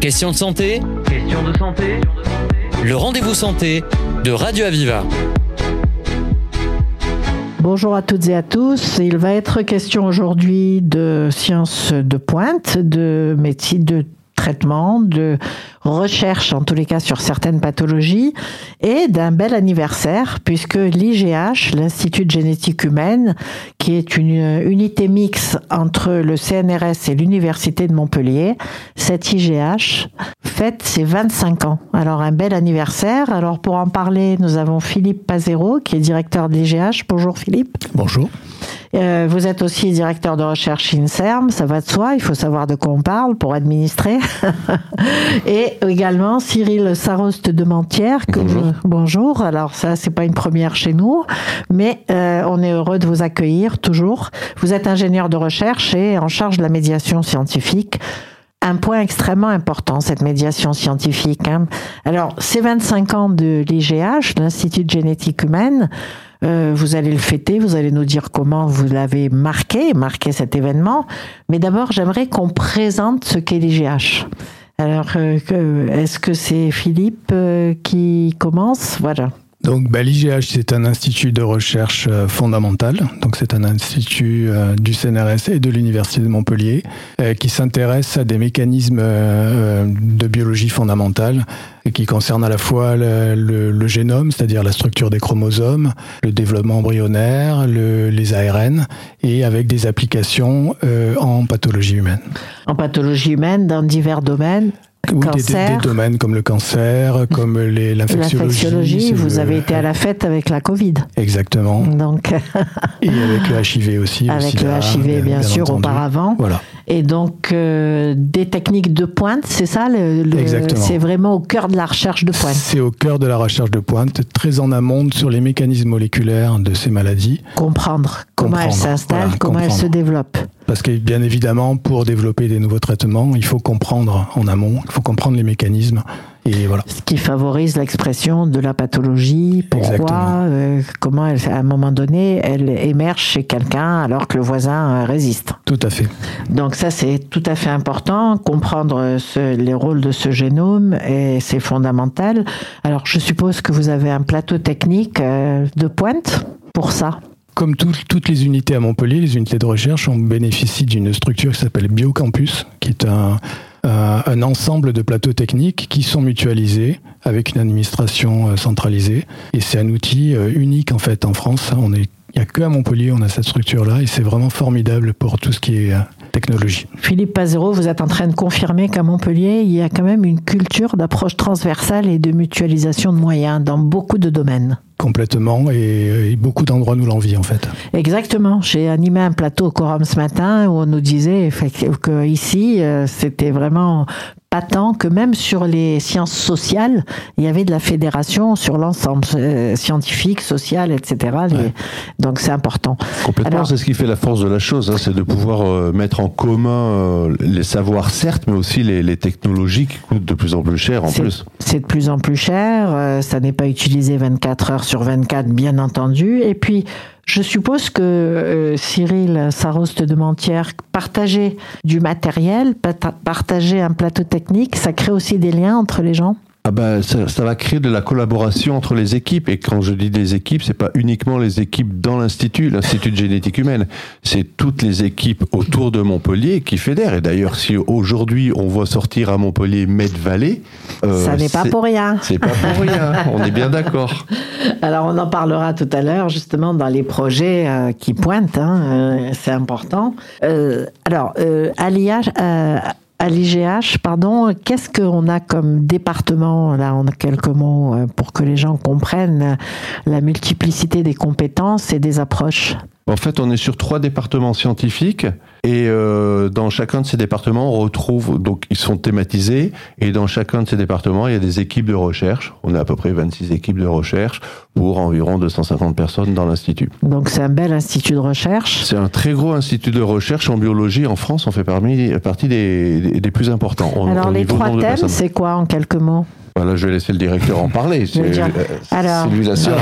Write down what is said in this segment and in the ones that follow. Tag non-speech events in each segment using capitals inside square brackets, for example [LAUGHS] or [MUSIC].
Question de santé Question de santé Le rendez-vous santé de Radio Aviva. Bonjour à toutes et à tous. Il va être question aujourd'hui de sciences de pointe, de médecine, de de recherche en tous les cas sur certaines pathologies et d'un bel anniversaire puisque l'IGH, l'Institut de génétique humaine, qui est une unité mixte entre le CNRS et l'Université de Montpellier, cette IGH fête ses 25 ans. Alors un bel anniversaire. Alors pour en parler, nous avons Philippe Pazero qui est directeur de l'IGH. Bonjour Philippe. Bonjour. Euh, vous êtes aussi directeur de recherche INSERM, ça va de soi, il faut savoir de quoi on parle pour administrer. [LAUGHS] et également Cyril Saroste de Mentière. Que bonjour. Bonjour. Alors ça, c'est pas une première chez nous, mais euh, on est heureux de vous accueillir toujours. Vous êtes ingénieur de recherche et en charge de la médiation scientifique. Un point extrêmement important, cette médiation scientifique. Hein. Alors, ces 25 ans de l'IGH, l'Institut de génétique humaine, euh, vous allez le fêter, vous allez nous dire comment vous l'avez marqué, marqué cet événement. Mais d'abord, j'aimerais qu'on présente ce qu'est l'IGH. Alors, euh, est-ce que c'est Philippe euh, qui commence? Voilà. Donc, bah, l'IGH, c'est un institut de recherche euh, fondamentale. Donc, c'est un institut euh, du CNRS et de l'Université de Montpellier euh, qui s'intéresse à des mécanismes de biologie fondamentale et qui concernent à la fois le, génome, c'est-à-dire la structure des chromosomes, le développement embryonnaire, le, les ARN, et avec des applications en pathologie humaine. En pathologie humaine, dans divers domaines Oui, des, cancer. des, des domaines comme le cancer, comme l'infectiologie. Vous le- avez été à la fête avec la Covid. Exactement. Donc, Et avec le HIV aussi. avec le HIV, bien, sûr, entendu. auparavant. Voilà. Et donc, euh, des techniques de pointe, c'est ça le, le- Exactement. C'est vraiment au cœur de la recherche de pointe. C'est au cœur de la recherche de pointe, très en amont sur les mécanismes moléculaires de ces maladies. Comprendre comment elle Comprendre, s'installe, voilà, comment elle comprendre. se développe. Parce que bien évidemment, pour développer des nouveaux traitements, il faut comprendre en amont, il faut comprendre les mécanismes. Et voilà. Ce qui favorise l'expression de la pathologie, pourquoi, euh, comment elle, à un moment donné, elle émerge chez quelqu'un alors que le voisin euh, résiste. Tout à fait. Donc ça, c'est tout à fait important. Comprendre ce- les rôles de ce génome, et c'est fondamental. Alors, je suppose que vous avez un plateau technique euh, de pointe pour ça? Comme tout- toutes les unités à Montpellier, les unités de recherche, on bénéficie d'une structure qui s'appelle Biocampus, qui est un, un ensemble de plateaux techniques qui sont mutualisés avec une administration euh, centralisée. Et c'est un outil euh, unique en fait en France. Il n'y a que à Montpellier, on a cette structure-là, et c'est vraiment formidable pour tout ce qui est euh, technologie. Philippe Pazero, vous êtes en train de confirmer qu'à Montpellier, il y a quand même une culture d'approche transversale et de mutualisation de moyens dans beaucoup de domaines. Complètement, et, et beaucoup d'endroits nous l'envient en fait. Exactement. J'ai animé un plateau au Quorum ce matin où on nous disait que ici, euh, c'était vraiment patent que même sur les sciences sociales, il y avait de la fédération sur l'ensemble euh, scientifique, social, etc. Les- Ouais. Donc c'est important. Complètement, c'est ce qui fait la force de la chose, hein, c'est de pouvoir euh, mettre en commun euh, les savoirs certes, mais aussi les, les technologies qui coûtent de plus en plus cher en C'est- plus. C'est de plus en plus cher, ça n'est pas utilisé 24 heures sur 24, bien entendu. Et puis, je suppose que euh, Cyril Saroste de Mentière, partager du matériel, partager un plateau technique, ça crée aussi des liens entre les gens? Ah bah, ça, ça va créer de la collaboration entre les équipes. Et quand je dis des équipes, c'est pas uniquement les équipes dans l'institut, l'institut de génétique humaine. C'est toutes les équipes autour de Montpellier qui fédèrent. Et d'ailleurs, si aujourd'hui on voit sortir à Montpellier Med Valley, euh, Ça n'est pas pour rien. C'est pas pour rien. On est bien d'accord. [LAUGHS] Alors, on en parlera tout à l'heure, justement, dans les projets euh, qui pointent. hein, euh, c'est important. Alors, euh, à l'IGH, pardon, qu'est-ce qu'on a comme département, là, en quelques mots, euh, pour que les gens comprennent la multiplicité des compétences et des approches? En fait, on est sur trois départements scientifiques et euh, dans chacun de ces départements, on retrouve donc ils sont thématisés et dans chacun de ces départements, il y a des équipes de recherche. On a à peu près 26 équipes de recherche pour environ 250 personnes dans l'institut. Donc, c'est un bel institut de recherche. C'est un très gros institut de recherche en biologie en France. On fait parmi partie des, des, des plus importants. Alors, les trois thèmes, c'est quoi en quelques mots? Voilà, je vais laisser le directeur en parler. Euh, Alors.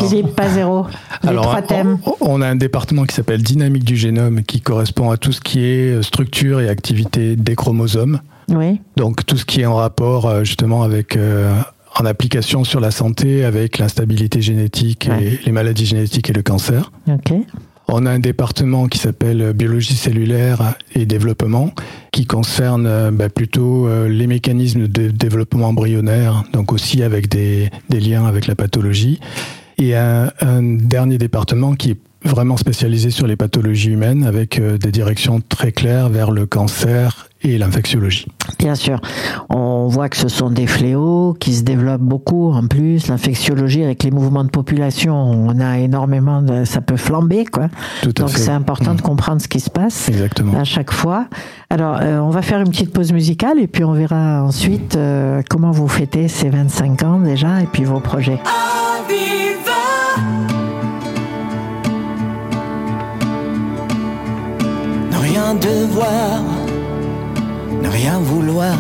Philippe Pazero, les trois on- thèmes. on, on a un département qui s'appelle dynamique du génome qui correspond à tout ce qui est euh, structure et activité des chromosomes. Oui. Donc tout ce qui est en rapport euh, justement avec euh, en application sur la santé avec l'instabilité génétique Ouais. et les maladies génétiques et le cancer. Ok. On a un département qui s'appelle biologie cellulaire et développement, qui concerne euh, bah, plutôt euh, les mécanismes de développement embryonnaire, donc aussi avec des, des liens avec la pathologie. Et un, un dernier département qui est vraiment spécialisé sur les pathologies humaines, avec euh, des directions très claires vers le cancer et l'infectiologie. Bien sûr. On voit que ce sont des fléaux qui se développent beaucoup. En plus, l'infectiologie avec les mouvements de population, on a énormément de, ça peut flamber, quoi. Tout à Donc c'est important de Mm. comprendre ce qui se passe. Exactement. à chaque fois. Alors, euh, on va faire une petite pause musicale et puis on verra ensuite euh, comment vous fêtez ces 25 ans déjà et puis vos projets. Devoir, ne rien vouloir,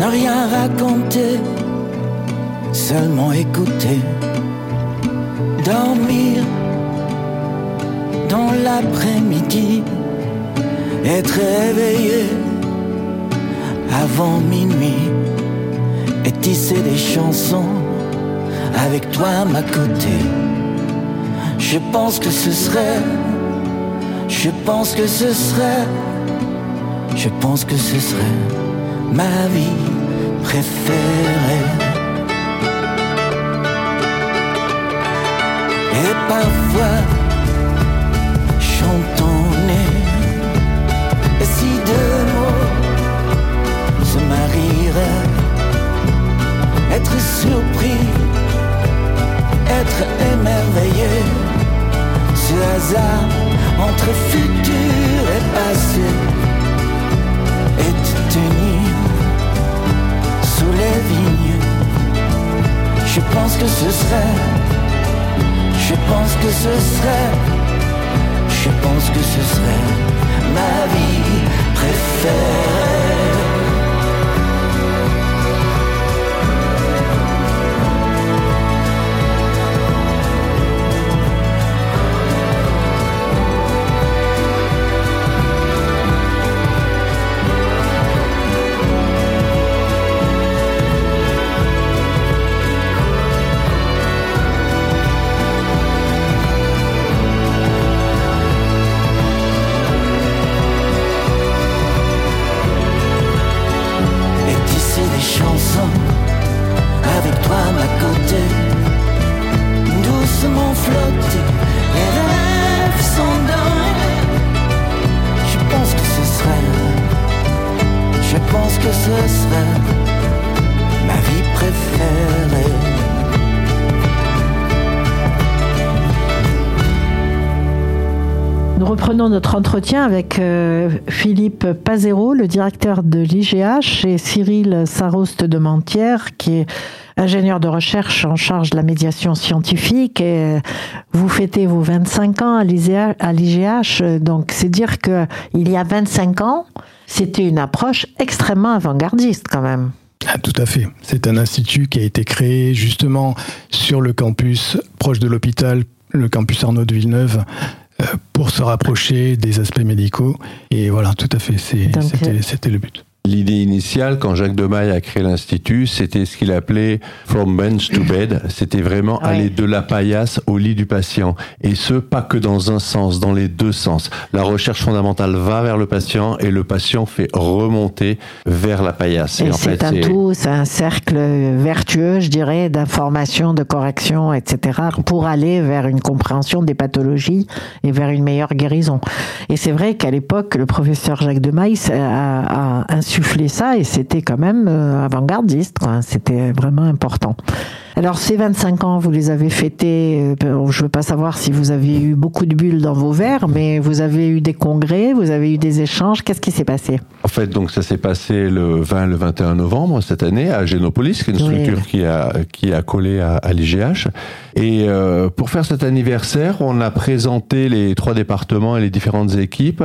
ne rien raconter, seulement écouter, dormir dans l'après-midi, être réveillé avant minuit et tisser des chansons avec toi à ma côté. Je pense que ce serait je pense que ce serait, je pense que ce serait ma vie préférée. Et parfois, avec toi à ma côté. Doucement flotter, les rêves s'endorment. Je pense que ce serait, je pense que ce serait reprenons notre entretien avec euh, Philippe Pazero, le directeur de l'IGH, et Cyril Saroste de Mentière, qui est ingénieur de recherche en charge de la médiation scientifique. Euh, vous fêtez vos 25 ans à l'IGH. Donc, c'est dire que il y a 25 ans, c'était une approche extrêmement avant-gardiste quand même. Ah, tout à fait. C'est un institut qui a été créé justement sur le campus proche de l'hôpital, le campus Arnaud de Villeneuve, pour se rapprocher des aspects médicaux. Et voilà, tout à fait, euh, c'était le but. L'idée initiale, quand Jacques Demaille a créé l'Institut, c'était ce qu'il appelait From Bench to Bed. C'était vraiment Ouais. aller de la paillasse au lit du patient. Et ce, pas que dans un sens, dans les deux sens. La recherche fondamentale va vers le patient et le patient fait remonter vers la paillasse. Et c'est un tout, c'est un cercle vertueux, je dirais, d'information, de correction, etc., pour aller vers une compréhension des pathologies et vers une meilleure guérison. Et c'est vrai qu'à l'époque, le professeur Jacques de Maïs a, a insufflé ça et c'était quand même euh, avant-gardiste. C'était vraiment important. Alors ces 25 ans, vous les avez fêtés. euh, Je veux pas savoir si vous avez eu beaucoup de bulles dans vos verres, mais vous avez eu des congrès, vous avez eu des échanges. Qu'est-ce qui s'est passé? En fait, donc ça s'est passé le 20 le 21 novembre cette année à Génopolis, qui est une Oui. structure qui a qui a collé à, à l'IGH. Et euh, pour faire cet anniversaire, on a présenté les trois départements et les différentes équipes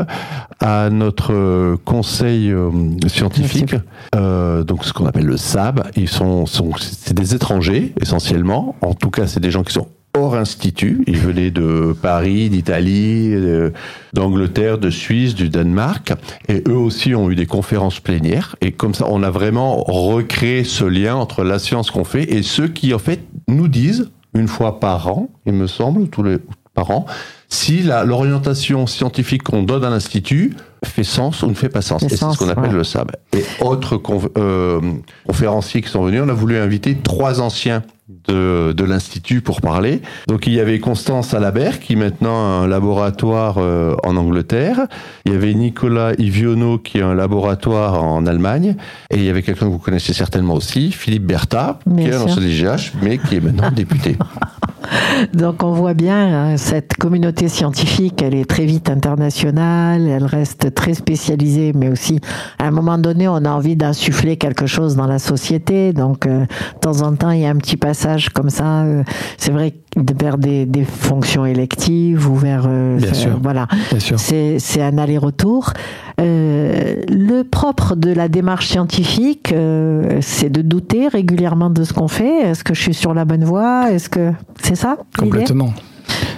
à notre conseil euh, scientifique, euh, donc ce qu'on appelle le SAB. Ils sont, sont c'est des étrangers essentiellement. En tout cas, c'est des gens qui sont hors institut. Ils venaient de Paris, d'Italie, euh, d'Angleterre, de Suisse, du Danemark. Et eux aussi ont eu des conférences plénières. Et comme ça, on a vraiment recréé ce lien entre la science qu'on fait et ceux qui, en fait, nous disent, une fois par an, il me semble, tous les par an, si l'orientation scientifique qu'on donne à l'Institut fait sens ou ne fait pas sens. et c'est ce qu'on appelle le SAB. Et autres euh, conférenciers qui sont venus, on a voulu inviter trois anciens de, de l'Institut pour parler. Donc il y avait Constance Alabert, qui est maintenant un laboratoire euh, en Angleterre. Il y avait Nicolas Iviono, qui est un laboratoire en Allemagne. Et il y avait quelqu'un que vous connaissez certainement aussi, Philippe Bertha, qui est un ancien DGH, mais qui est maintenant député. [LAUGHS] Donc on voit bien hein, cette communauté scientifique, elle est très vite internationale, elle reste très spécialisée, mais aussi à un moment donné, on a envie d'insuffler quelque chose dans la société. Donc euh, de temps en temps, il y a un petit passage comme ça. Euh, c'est vrai vers des, des, fonctions électives ou vers euh, bien sûr, voilà. C'est un aller-retour. Le propre de la démarche scientifique, c'est de douter régulièrement de ce qu'on fait. Est-ce que je suis sur la bonne voie? Est-ce que c'est ça Complètement.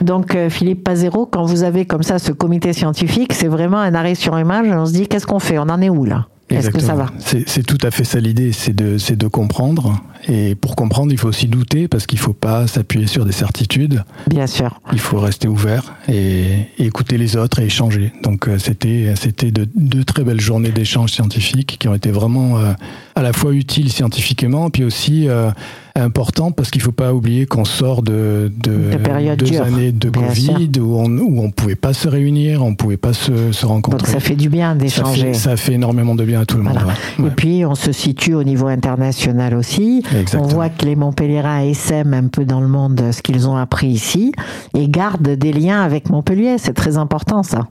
Donc euh, Philippe Pazero, quand vous avez comme ça ce comité scientifique, c'est vraiment un arrêt sur image. On se dit qu'est-ce qu'on fait? On en est où là? Est-ce que ça va? C'est tout à fait ça l'idée, c'est de, de comprendre. Et pour comprendre, il faut aussi douter parce qu'il ne faut pas s'appuyer sur des certitudes. Bien sûr. Il faut rester ouvert et, écouter les autres et échanger. Donc euh, c'était c'était de, de, très belles journées d'échanges scientifiques qui ont été vraiment euh, à la fois utiles scientifiquement, puis aussi euh, important parce qu'il ne faut pas oublier qu'on sort de, de, deux années de Covid où on où on pouvait pas se réunir, on pouvait pas se, se rencontrer. Donc ça fait du bien d'échanger. Ça, ça, fait énormément de bien à tout le monde. Et puis on se situe au niveau international aussi. On voit que les Montpelliérains essaiment un peu dans le monde ce qu'ils ont appris ici et gardent des liens avec Montpellier. C'est très important ça.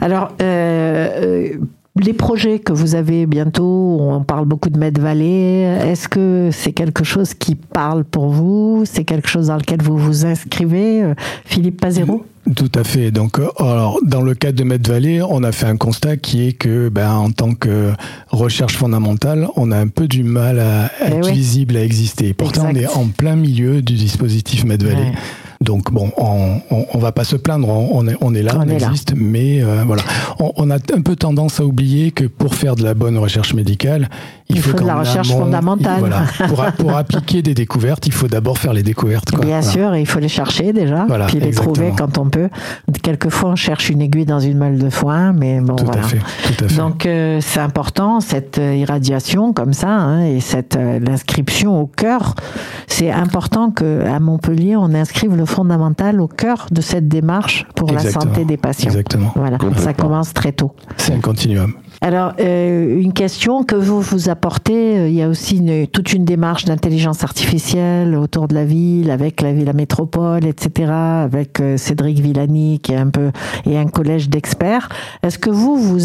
Alors euh, euh les projets que vous avez bientôt, on parle beaucoup de Med Valley. Est-ce que c'est quelque chose qui parle pour vous? C'est quelque chose dans lequel vous vous inscrivez, euh, Philippe Pazero? Tout à fait. Donc, euh, alors, dans le cadre de Med Valley, on a fait un constat qui est que, ben, en tant que recherche fondamentale, on a un peu du mal à eh être visible, à exister. Pourtant, on est en plein milieu du dispositif Med Valley. Donc bon, on, on, va pas se plaindre, on, est, on est là, on, existe, mais euh, voilà, on, a un peu tendance à oublier que pour faire de la bonne recherche médicale, il, faut, de la recherche fondamentale. Voilà, [LAUGHS] pour, pour, appliquer des découvertes, il faut d'abord faire les découvertes. Quoi. Bien sûr, il faut les chercher déjà, puis les trouver quand on peut. Quelquefois, on cherche une aiguille dans une meule de foin, mais bon, tout voilà. À fait, tout à fait. Donc euh, c'est important cette euh, irradiation comme ça hein, et cette l'inscription au cœur. C'est important que à Montpellier, on inscrive le fondamental au cœur de cette démarche pour la santé des patients. Exactement. Voilà, ça commence très tôt. C'est un continuum. Alors, euh, une question que vous vous apportez, euh, il y a aussi une, toute une démarche d'intelligence artificielle autour de la ville, avec la, la métropole, etc., avec euh, Cédric Villani qui est un peu et un collège d'experts. Est-ce que vous, vous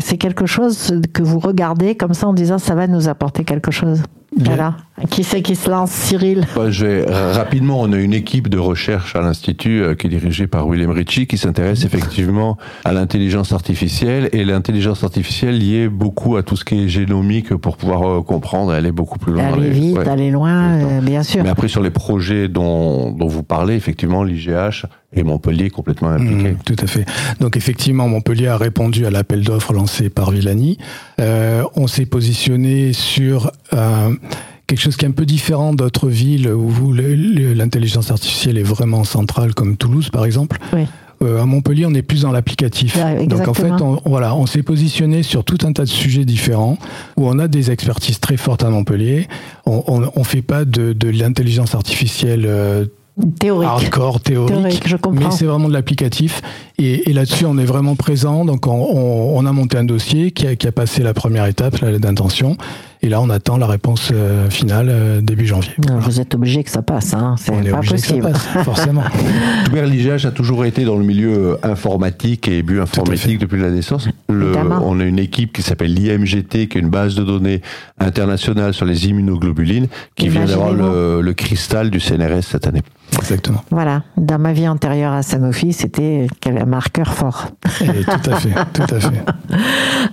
c'est quelque chose que vous regardez comme ça en disant ça va nous apporter quelque chose? Voilà. Qui c'est qui se lance, Cyril? Bah, je vais, Rapidement, on a une équipe de recherche à l'Institut euh, qui est dirigée par William Ritchie qui s'intéresse effectivement à l'intelligence artificielle et l'intelligence artificielle liée beaucoup à tout ce qui est génomique pour pouvoir euh, comprendre, aller beaucoup plus loin. Aller vite, aller loin, euh, bien sûr. Mais après, sur les projets dont, dont vous parlez, effectivement, l'IGH et Montpellier complètement impliqué. Mmh, tout à fait. Donc effectivement, Montpellier a répondu à l'appel d'offres lancé par Villani. Euh, on s'est positionné sur euh, quelque chose qui est un peu différent d'autres villes où l'intelligence artificielle est vraiment centrale, comme Toulouse par exemple. Oui. Euh, à Montpellier, on est plus dans l'applicatif. Donc en fait, on, voilà, on s'est positionné sur tout un tas de sujets différents où on a des expertises très fortes à Montpellier. On ne fait pas de, de l'intelligence artificielle euh, théorique. hardcore, théorique, je comprends. mais c'est vraiment de l'applicatif. Et, et là-dessus, on est vraiment présent. Donc, on, on, on, a monté un dossier qui a, qui a passé la première étape, d'intention. Et là, on attend la réponse euh, finale euh, début janvier. Vous êtes obligé que ça passe, hein. c'est pas possible. Que ça passe, forcément. [LAUGHS] L'IGH a toujours été dans le milieu euh, informatique et bioinformatique depuis la naissance. Le, on a une équipe qui s'appelle l'IMGT, qui est une base de données internationale sur les immunoglobulines, qui vient d'avoir le, le cristal du CNRS cette année. Exactement. Voilà. Dans ma vie antérieure à Sanofi, c'était un marqueur fort. Et tout à fait, tout à fait.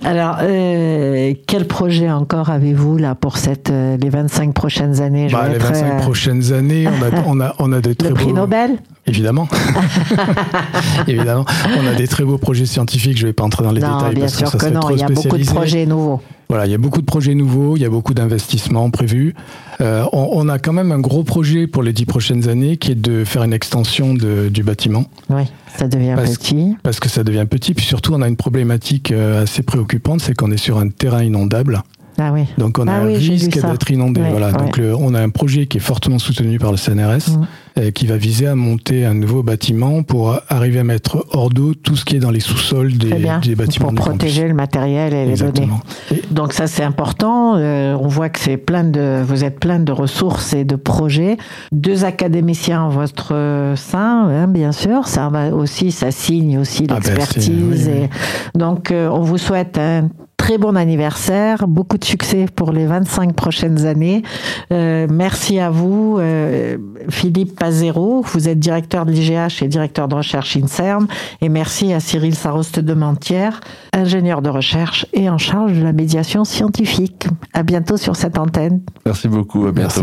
[LAUGHS] Alors, euh, quel projet encore avez-vous là pour cette, euh, les 25 prochaines années? Bah, Les 25 euh, prochaines années, on a, [LAUGHS] on a, on a de très le prix Nobel? Évidemment. [LAUGHS] Évidemment. On a des très beaux projets scientifiques, je ne vais pas entrer dans les détails. Bien sûr que non, il y a beaucoup de projets nouveaux. Voilà, il y a beaucoup de projets nouveaux, il y a beaucoup d'investissements prévus. Euh, on, a quand même un gros projet pour les dix prochaines années qui est de faire une extension du bâtiment. Oui, ça devient petit. Parce que ça devient petit, puis surtout on a une problématique euh, assez préoccupante, c'est qu'on est sur un terrain inondable. Ah oui. Donc on a ah un risque d'être inondé. voilà. Donc on a un projet qui est fortement soutenu par le CNRS, mm. euh, qui va viser à monter un nouveau bâtiment pour arriver à mettre hors d'eau tout ce qui est dans les sous-sols des, des, bâtiments. Pour protéger le matériel et les données. Donc ça c'est important. Euh, on voit que c'est plein de, vous êtes plein de ressources et de projets. Deux académiciens en votre sein, hein, bien sûr. Ça va aussi, ça signe aussi ah ben, l'expertise. et donc euh, on vous souhaite un très bon anniversaire, beaucoup de succès pour les 25 prochaines années. Euh, merci à vous, euh, Philippe Pazero, vous êtes directeur de l'IGH et directeur de recherche INSERM, et merci à Cyril Saroste de Mentière, ingénieur de recherche et en charge de la médiation scientifique. À bientôt sur cette antenne. Merci beaucoup, à bientôt.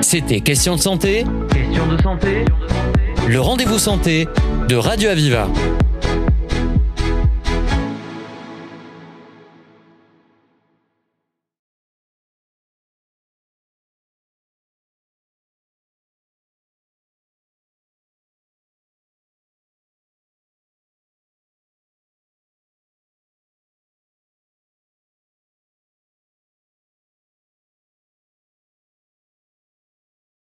C'était Question de santé. Question de santé. Le rendez-vous santé de Radio Aviva.